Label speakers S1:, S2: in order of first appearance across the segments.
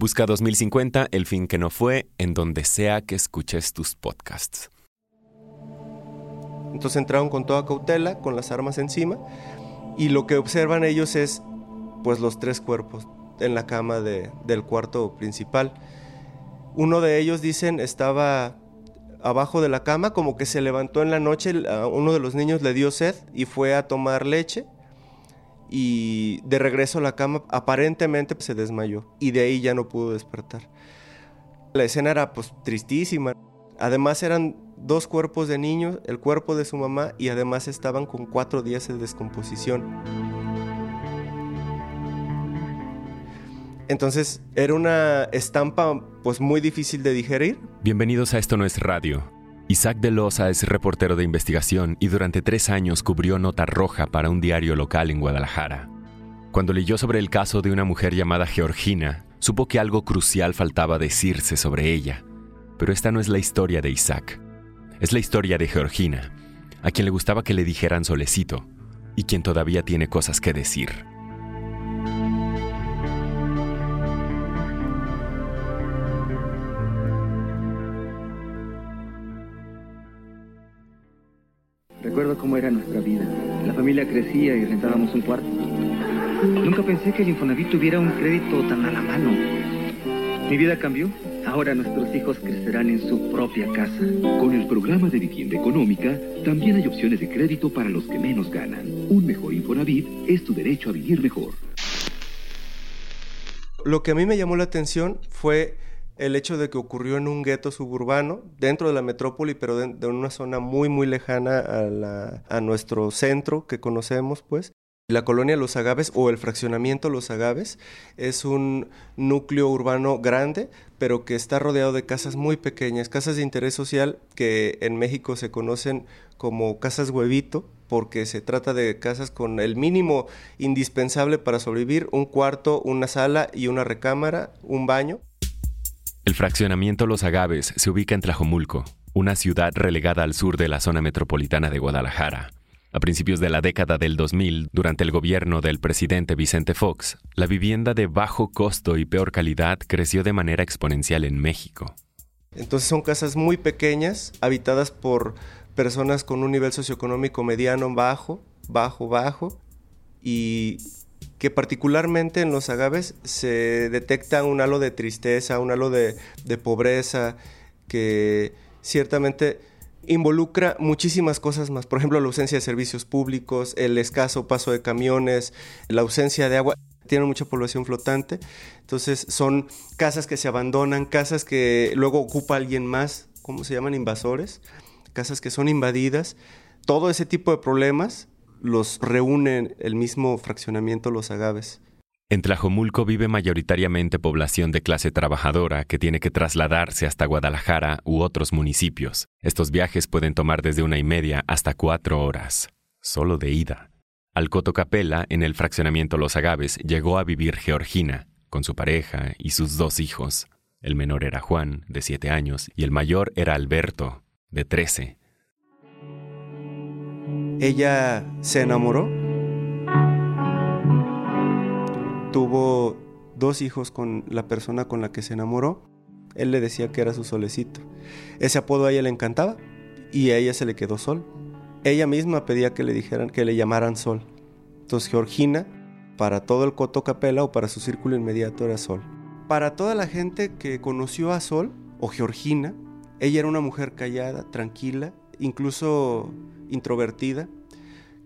S1: Busca 2050, el fin que no fue, en donde sea que escuches tus podcasts.
S2: Entonces entraron con toda cautela, con las armas encima, y lo que observan ellos es pues los tres cuerpos en la cama del cuarto principal. Uno de ellos, dicen, estaba abajo de la cama, como que se levantó en la noche, uno de los niños le dio sed y fue a tomar leche y de regreso a la cama aparentemente se desmayó y de ahí ya no pudo despertar. La escena era pues tristísima. Además eran dos cuerpos de niños, el cuerpo de su mamá y además estaban con cuatro días de descomposición. Entonces era una estampa pues muy difícil de digerir.
S1: Bienvenidos a Esto No es Radio Isaac de Loza es reportero de investigación y durante tres años cubrió Nota Roja para un diario local en Guadalajara. Cuando leyó sobre el caso de una mujer llamada Georgina, supo que algo crucial faltaba decirse sobre ella. Pero esta no es la historia de Isaac. Es la historia de Georgina, a quien le gustaba que le dijeran solecito, y quien todavía tiene cosas que decir.
S3: Recuerdo cómo era nuestra vida. La familia crecía y rentábamos un cuarto. Nunca pensé que el Infonavit tuviera un crédito tan a la mano. Mi vida cambió. Ahora nuestros hijos crecerán en su propia casa.
S4: Con el programa de vivienda económica, también hay opciones de crédito para los que menos ganan. Un mejor Infonavit es tu derecho a vivir mejor.
S2: Lo que a mí me llamó la atención fue el hecho de que ocurrió en un gueto suburbano, dentro de la metrópoli, pero de, una zona muy, muy lejana a, a nuestro centro que conocemos, pues. La colonia Los Agaves o el fraccionamiento Los Agaves es un núcleo urbano grande, pero que está rodeado de casas muy pequeñas, casas de interés social que en México se conocen como casas huevito, porque se trata de casas con el mínimo indispensable para sobrevivir, un cuarto, una sala y una recámara, un baño.
S1: El fraccionamiento Los Agaves se ubica en Tlajomulco, una ciudad relegada al sur de la zona metropolitana de Guadalajara. A principios de la década del 2000, durante el gobierno del presidente Vicente Fox, la vivienda de bajo costo y peor calidad creció de manera exponencial en México.
S2: Entonces son casas muy pequeñas, habitadas por personas con un nivel socioeconómico mediano, bajo, bajo, bajo, y que particularmente en los agaves se detecta un halo de tristeza, un halo de, pobreza, que ciertamente involucra muchísimas cosas más. Por ejemplo, la ausencia de servicios públicos, el escaso paso de camiones, la ausencia de agua. Tienen mucha población flotante. Entonces son casas que se abandonan, casas que luego ocupa alguien más, ¿cómo se llaman? Invasores. Casas que son invadidas. Todo ese tipo de problemas los reúnen el mismo fraccionamiento Los Agaves.
S1: En Tlajomulco vive mayoritariamente población de clase trabajadora que tiene que trasladarse hasta Guadalajara u otros municipios. Estos viajes pueden tomar desde una y media hasta cuatro horas, solo de ida. Al Cotocapela, en el fraccionamiento Los Agaves, llegó a vivir Georgina, con su pareja y sus dos hijos. El menor era Juan, de siete años, y el mayor era Alberto, de trece
S2: ella se enamoró, tuvo dos hijos con la persona con la que se enamoró, él le decía que era su solecito. Ese apodo a ella le encantaba y a ella se le quedó sol. Ella misma pedía que le dijeran que le llamaran sol. Entonces Georgina, para todo el Coto Capela o para su círculo inmediato era sol. Para toda la gente que conoció a Sol o Georgina, ella era una mujer callada, tranquila, incluso introvertida,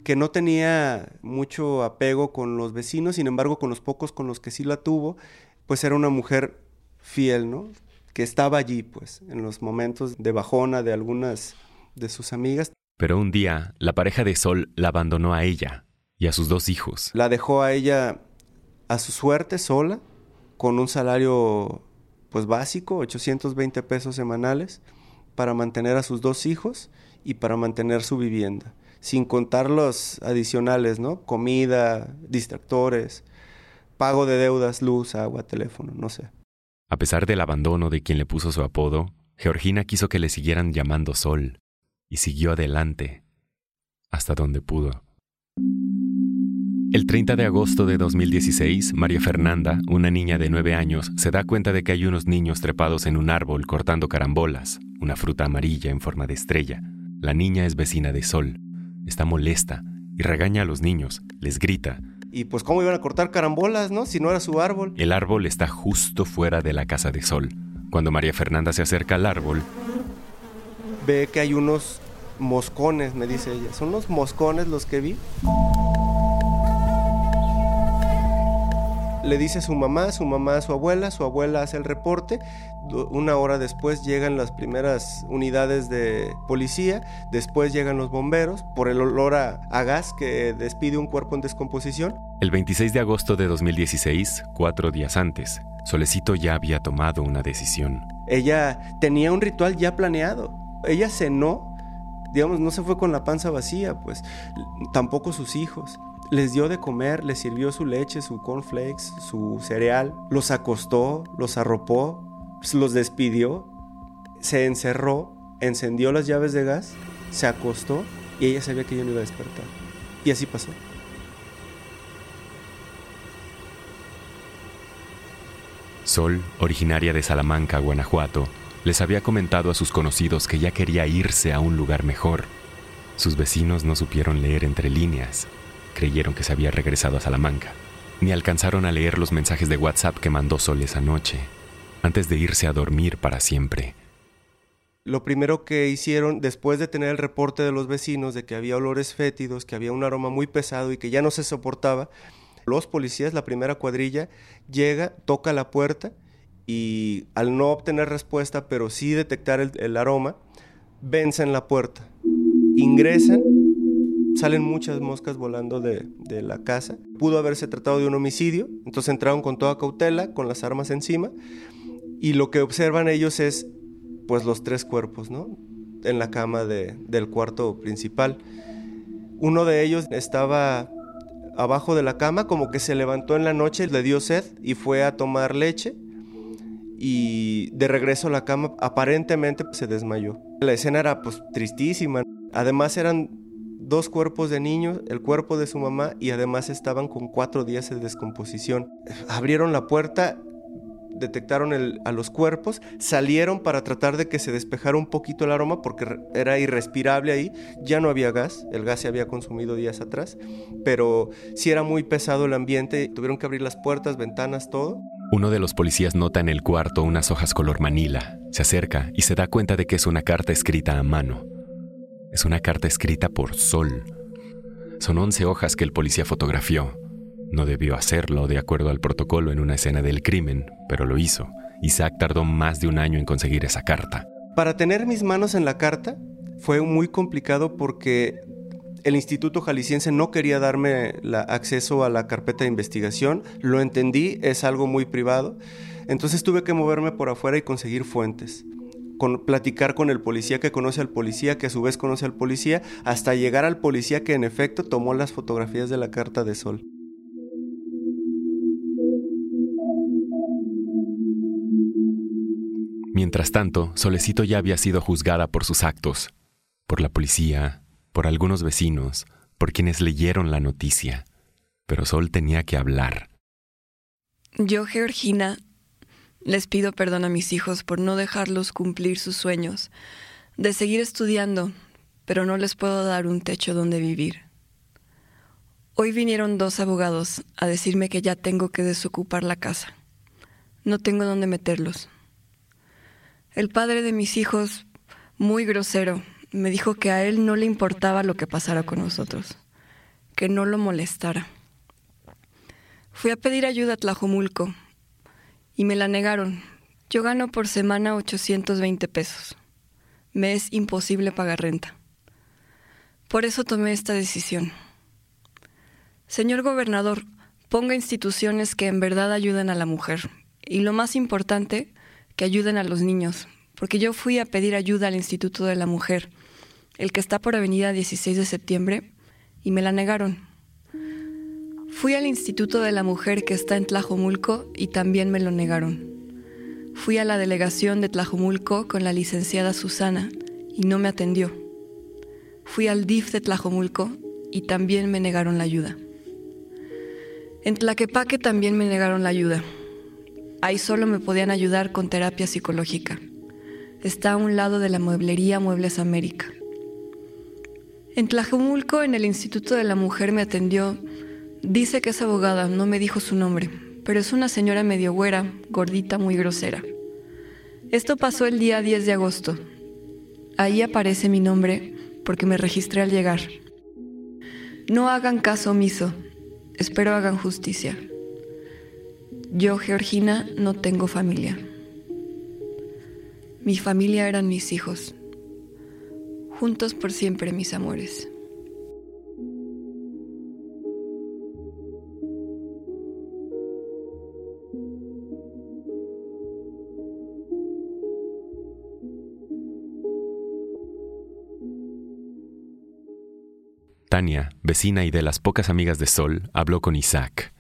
S2: que no tenía mucho apego con los vecinos, sin embargo con los pocos con los que sí la tuvo, pues era una mujer fiel, ¿no? Que estaba allí, pues, en los momentos de bajona de algunas de sus amigas.
S1: Pero un día, la pareja de Sol la abandonó a ella y a sus dos hijos.
S2: La dejó a ella a su suerte sola, con un salario pues básico, 820 pesos semanales, para mantener a sus dos hijos y para mantener su vivienda, sin contar los adicionales, ¿no? Comida, distractores, pago de deudas, luz, agua, teléfono, no sé.
S1: A pesar del abandono de quien le puso su apodo, Georgina quiso que le siguieran llamando Sol y siguió adelante hasta donde pudo. El 30 de agosto de 2016, María Fernanda, una niña de 9 años, se da cuenta de que hay unos niños trepados en un árbol cortando carambolas, una fruta amarilla en forma de estrella. La niña es vecina de Sol, está molesta y regaña a los niños, les grita.
S2: Y pues cómo iban a cortar carambolas, ¿no? Si no era su árbol.
S1: El árbol está justo fuera de la casa de Sol. Cuando María Fernanda se acerca al árbol,
S2: ve que hay unos moscones, me dice ella. ¿Son los moscones los que vi? Le dice a su mamá, su mamá a su abuela, su abuela hace el reporte. Una hora después llegan las primeras unidades de policía, después llegan los bomberos por el olor a, a gas que despide un cuerpo en descomposición.
S1: El 26 de agosto de 2016, cuatro días antes, Solecito ya había tomado una decisión.
S2: Ella tenía un ritual ya planeado. Ella cenó digamos, no se fue con la panza vacía, pues tampoco sus hijos. Les dio de comer, les sirvió su leche, su cornflakes, su cereal, los acostó, los arropó, los despidió, se encerró, encendió las llaves de gas, se acostó y ella sabía que yo no iba a despertar. Y así pasó.
S1: Sol, originaria de Salamanca, Guanajuato, les había comentado a sus conocidos que ya quería irse a un lugar mejor. Sus vecinos no supieron leer entre líneas. Creyeron que se había regresado a Salamanca. Ni alcanzaron a leer los mensajes de WhatsApp que mandó Sol esa noche, antes de irse a dormir para siempre.
S2: Lo primero que hicieron, después de tener el reporte de los vecinos de que había olores fétidos, que había un aroma muy pesado y que ya no se soportaba, los policías, la primera cuadrilla, llega, toca la puerta y al no obtener respuesta, pero sí detectar el, aroma, vencen la puerta, ingresan, salen muchas moscas volando de, de, la casa. Pudo haberse tratado de un homicidio, entonces entraron con toda cautela, con las armas encima, y lo que observan ellos es pues los tres cuerpos, ¿no? En la cama de, del cuarto principal. Uno de ellos estaba abajo de la cama, como que se levantó en la noche, le dio sed y fue a tomar leche y de regreso a la cama aparentemente se desmayó. La escena era pues tristísima. Además eran dos cuerpos de niños, el cuerpo de su mamá y además estaban con cuatro días de descomposición. Abrieron la puerta, detectaron a los cuerpos, salieron para tratar de que se despejara un poquito el aroma porque era irrespirable ahí, ya no había gas, el gas se había consumido días atrás, pero sí era muy pesado el ambiente, tuvieron que abrir las puertas, ventanas, todo.
S1: Uno de los policías nota en el cuarto unas hojas color manila, se acerca y se da cuenta de que es una carta escrita a mano. Es una carta escrita por Sol. Son 11 hojas que el policía fotografió. No debió hacerlo de acuerdo al protocolo en una escena del crimen, pero lo hizo. Isaac tardó más de un año en conseguir esa carta.
S2: Para tener mis manos en la carta fue muy complicado porque el Instituto Jalisciense no quería darme acceso a la carpeta de investigación, lo entendí, es algo muy privado, entonces tuve que moverme por afuera y conseguir fuentes. Con, platicar con el policía que conoce al policía, que a su vez conoce al policía, hasta llegar al policía que en efecto tomó las fotografías de la carta de Sol.
S1: Mientras tanto, Solecito ya había sido juzgada por sus actos, por la policía, por algunos vecinos, por quienes leyeron la noticia, pero Sol tenía que hablar.
S5: Yo, Georgina, les pido perdón a mis hijos por no dejarlos cumplir sus sueños, de seguir estudiando, pero no les puedo dar un techo donde vivir. Hoy vinieron dos abogados a decirme que ya tengo que desocupar la casa. No tengo dónde meterlos. El padre de mis hijos, muy grosero, me dijo que a él no le importaba lo que pasara con nosotros, que no lo molestara. Fui a pedir ayuda a Tlajomulco y me la negaron. Yo gano por semana 820 pesos. Me es imposible pagar renta. Por eso tomé esta decisión. Señor gobernador, ponga instituciones que en verdad ayuden a la mujer y lo más importante, que ayuden a los niños, porque yo fui a pedir ayuda al Instituto de la Mujer, el que está por Avenida 16 de septiembre, y me la negaron. Fui al Instituto de la Mujer que está en Tlajomulco y también me lo negaron. Fui a la delegación de Tlajomulco con la licenciada Susana y no me atendió. Fui al DIF de Tlajomulco y también me negaron la ayuda. En Tlaquepaque también me negaron la ayuda. Ahí solo me podían ayudar con terapia psicológica. Está a un lado de la mueblería Muebles América. En Tlajomulco, en el Instituto de la Mujer, me atendió. Dice que es abogada, no me dijo su nombre, pero es una señora medio güera, gordita, muy grosera. Esto pasó el día 10 de agosto. Ahí aparece mi nombre porque me registré al llegar. No hagan caso omiso, espero hagan justicia. Yo, Georgina, no tengo familia. Mi familia eran mis hijos. Juntos por siempre, mis amores.
S1: Tania, vecina y de las pocas amigas de Sol, habló con Isaac.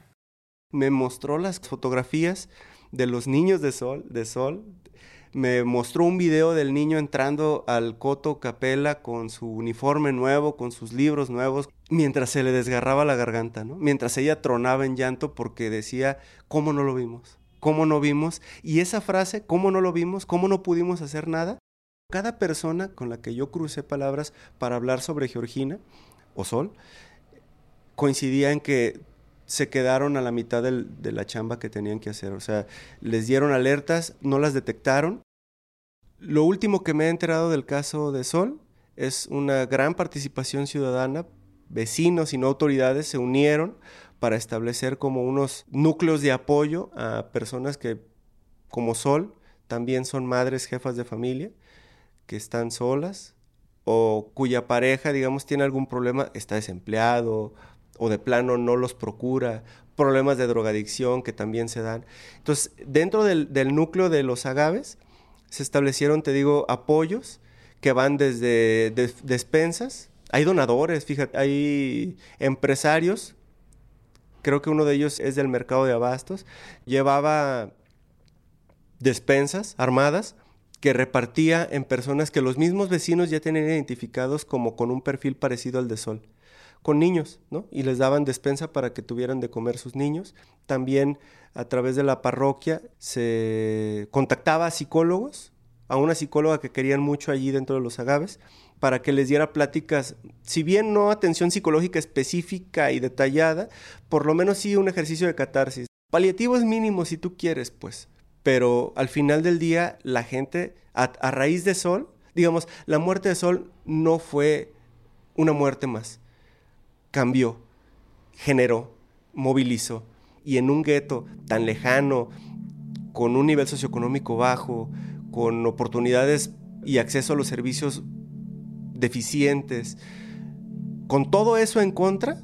S2: Me mostró las fotografías de los niños de Sol, de Sol. Me mostró un video del niño entrando al Coto Capela con su uniforme nuevo, con sus libros nuevos, mientras se le desgarraba la garganta, ¿no? Mientras ella tronaba en llanto porque decía, ¿cómo no lo vimos? ¿Cómo no vimos? Y esa frase, ¿cómo no lo vimos? ¿Cómo no pudimos hacer nada? Cada persona con la que yo crucé palabras para hablar sobre Georgina o Sol, coincidía en que se quedaron a la mitad de la chamba que tenían que hacer. O sea, les dieron alertas, no las detectaron. Lo último que me he enterado del caso de Sol es una gran participación ciudadana. Vecinos y no autoridades se unieron para establecer como unos núcleos de apoyo a personas que, como Sol, también son madres, jefas de familia, que están solas, o cuya pareja, digamos, tiene algún problema, está desempleado o de plano no los procura, problemas de drogadicción que también se dan. Entonces, dentro del, núcleo de los agaves se establecieron, te digo, apoyos que van desde despensas, hay donadores, fíjate, hay empresarios, creo que uno de ellos es del mercado de abastos, llevaba despensas armadas que repartía en personas que los mismos vecinos ya tenían identificados como con un perfil parecido al de Sol, con niños, ¿no? Y les daban despensa para que tuvieran de comer sus niños. También a través de la parroquia se contactaba a psicólogos, a una psicóloga que querían mucho allí dentro de los agaves, para que les diera pláticas, si bien no atención psicológica específica y detallada, por lo menos sí un ejercicio de catarsis. Paliativos mínimos si tú quieres, pues pero al final del día la gente, a, raíz de Sol, digamos, la muerte de Sol no fue una muerte más, cambió, generó, movilizó, y en un gueto tan lejano, con un nivel socioeconómico bajo, con oportunidades y acceso a los servicios deficientes, con todo eso en contra,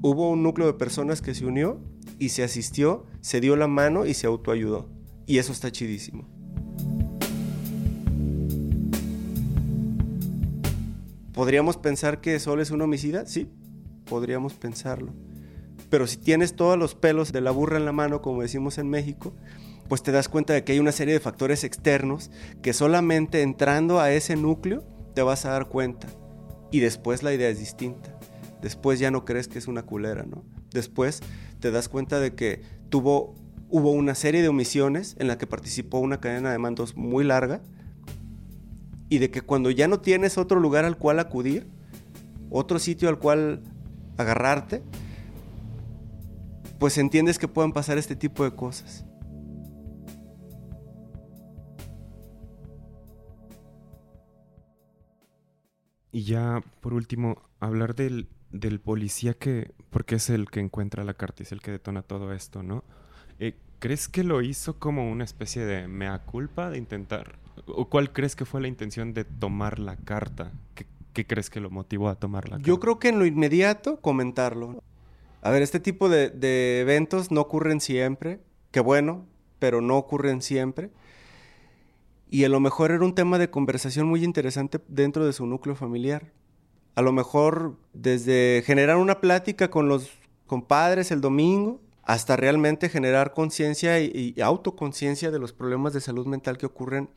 S2: hubo un núcleo de personas que se unió y se asistió, se dio la mano y se autoayudó. Y eso está chidísimo. ¿Podríamos pensar que Sol es un homicida? Sí, podríamos pensarlo. Pero si tienes todos los pelos de la burra en la mano, como decimos en México, pues te das cuenta de que hay una serie de factores externos que solamente entrando a ese núcleo te vas a dar cuenta. Y después la idea es distinta. Después ya no crees que es una culera, ¿no? Después te das cuenta de que tuvo hubo una serie de omisiones en la que participó una cadena de mandos muy larga y de que cuando ya no tienes otro lugar al cual acudir, otro sitio al cual agarrarte, pues entiendes que pueden pasar este tipo de cosas.
S1: Y ya, por último, hablar del, del policía que, porque es el que encuentra la carta, es el que detona todo esto, ¿no? Eh, ¿Crees que lo hizo como una especie de mea culpa de intentar? ¿O cuál crees que fue la intención de tomar la carta? ¿Qué, crees que lo motivó a tomar la carta?
S2: Yo creo que en lo inmediato comentarlo. A ver, este tipo de, eventos no ocurren siempre. Qué bueno, pero no ocurren siempre. Y a lo mejor era un tema de conversación muy interesante dentro de su núcleo familiar. A lo mejor desde generar una plática con los compadres el domingo hasta realmente generar conciencia y, autoconciencia de los problemas de salud mental que ocurren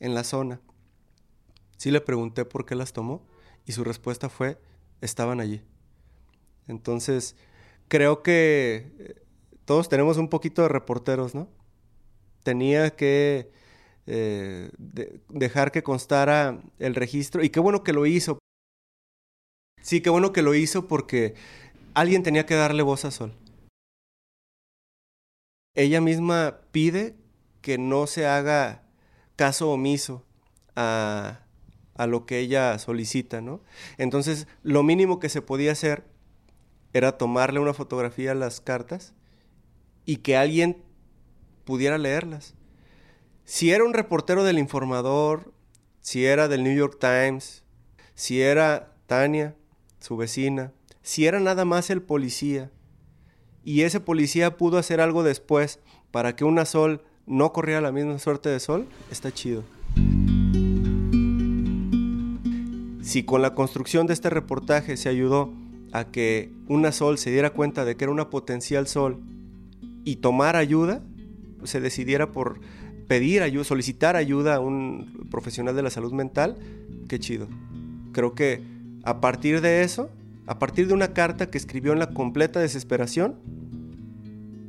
S2: en la zona. Sí le pregunté por qué las tomó y su respuesta fue, estaban allí. Entonces, creo que eh, todos tenemos un poquito de reporteros, ¿no? Tenía que eh, dejar que constara el registro y qué bueno que lo hizo. Sí, qué bueno que lo hizo porque alguien tenía que darle voz a Sol. Ella misma pide que no se haga caso omiso a, a lo que ella solicita, ¿no? Entonces, lo mínimo que se podía hacer era tomarle una fotografía a las cartas y que alguien pudiera leerlas. Si era un reportero del informador, si era del New York Times, si era Tania, su vecina, si era nada más el policía, y ese policía pudo hacer algo después para que una sol no corriera la misma suerte de sol, está chido. Si con la construcción de este reportaje se ayudó a que una sol se diera cuenta de que era una potencial sol y tomar ayuda, se decidiera por pedir ayuda, solicitar ayuda a un profesional de la salud mental, qué chido. Creo que a partir de eso, a partir de una carta que escribió en la completa desesperación,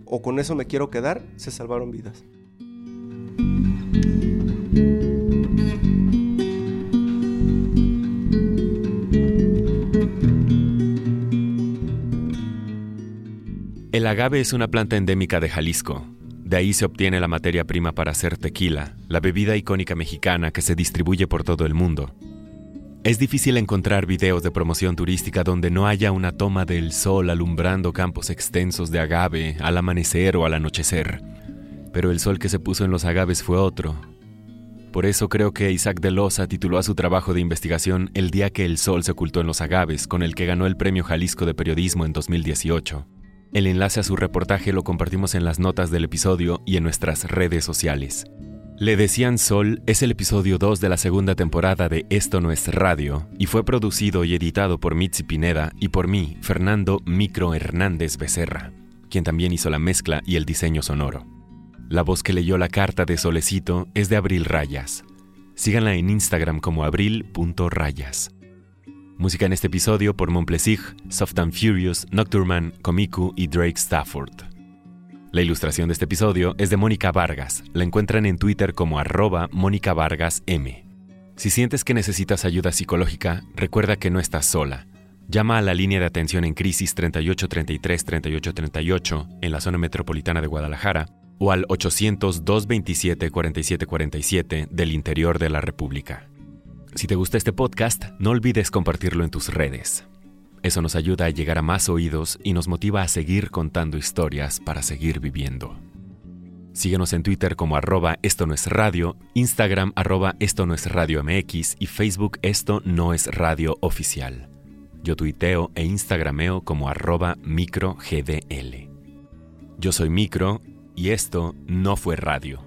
S2: o con eso me quiero quedar, se salvaron vidas.
S1: El agave es una planta endémica de Jalisco. De ahí se obtiene la materia prima para hacer tequila, la bebida icónica mexicana que se distribuye por todo el mundo. Es difícil encontrar videos de promoción turística donde no haya una toma del sol alumbrando campos extensos de agave al amanecer o al anochecer. Pero el sol que se puso en los agaves fue otro. Por eso creo que Isaac de Loza tituló a su trabajo de investigación El día que el sol se ocultó en los agaves, con el que ganó el Premio Jalisco de Periodismo en 2018. El enlace a su reportaje lo compartimos en las notas del episodio y en nuestras redes sociales. Le decían Sol es el episodio 2 de la segunda temporada de Esto no es radio y fue producido y editado por Mitzi Pineda y por mí, Fernando Micro Hernández Becerra, quien también hizo la mezcla y el diseño sonoro. La voz que leyó la carta de Solecito es de Abril Rayas. Síganla en Instagram como abril.rayas. Música en este episodio por Monplesig, Soft and Furious, Nocturman, Komiku y Drake Stafford. La ilustración de este episodio es de Mónica Vargas. La encuentran en Twitter como arroba Mónica Vargas M. Si sientes que necesitas ayuda psicológica, recuerda que no estás sola. Llama a la línea de atención en crisis 3833-3838 en la zona metropolitana de Guadalajara o al 800-227-4747 del interior de la República. Si te gusta este podcast, no olvides compartirlo en tus redes. Eso nos ayuda a llegar a más oídos y nos motiva a seguir contando historias para seguir viviendo. Síguenos en Twitter como arroba esto no es radio, Instagram arroba esto no es radio MX y Facebook esto no es radio oficial. Yo tuiteo e instagrameo como arroba microgdl. Yo soy Micro y esto no fue radio.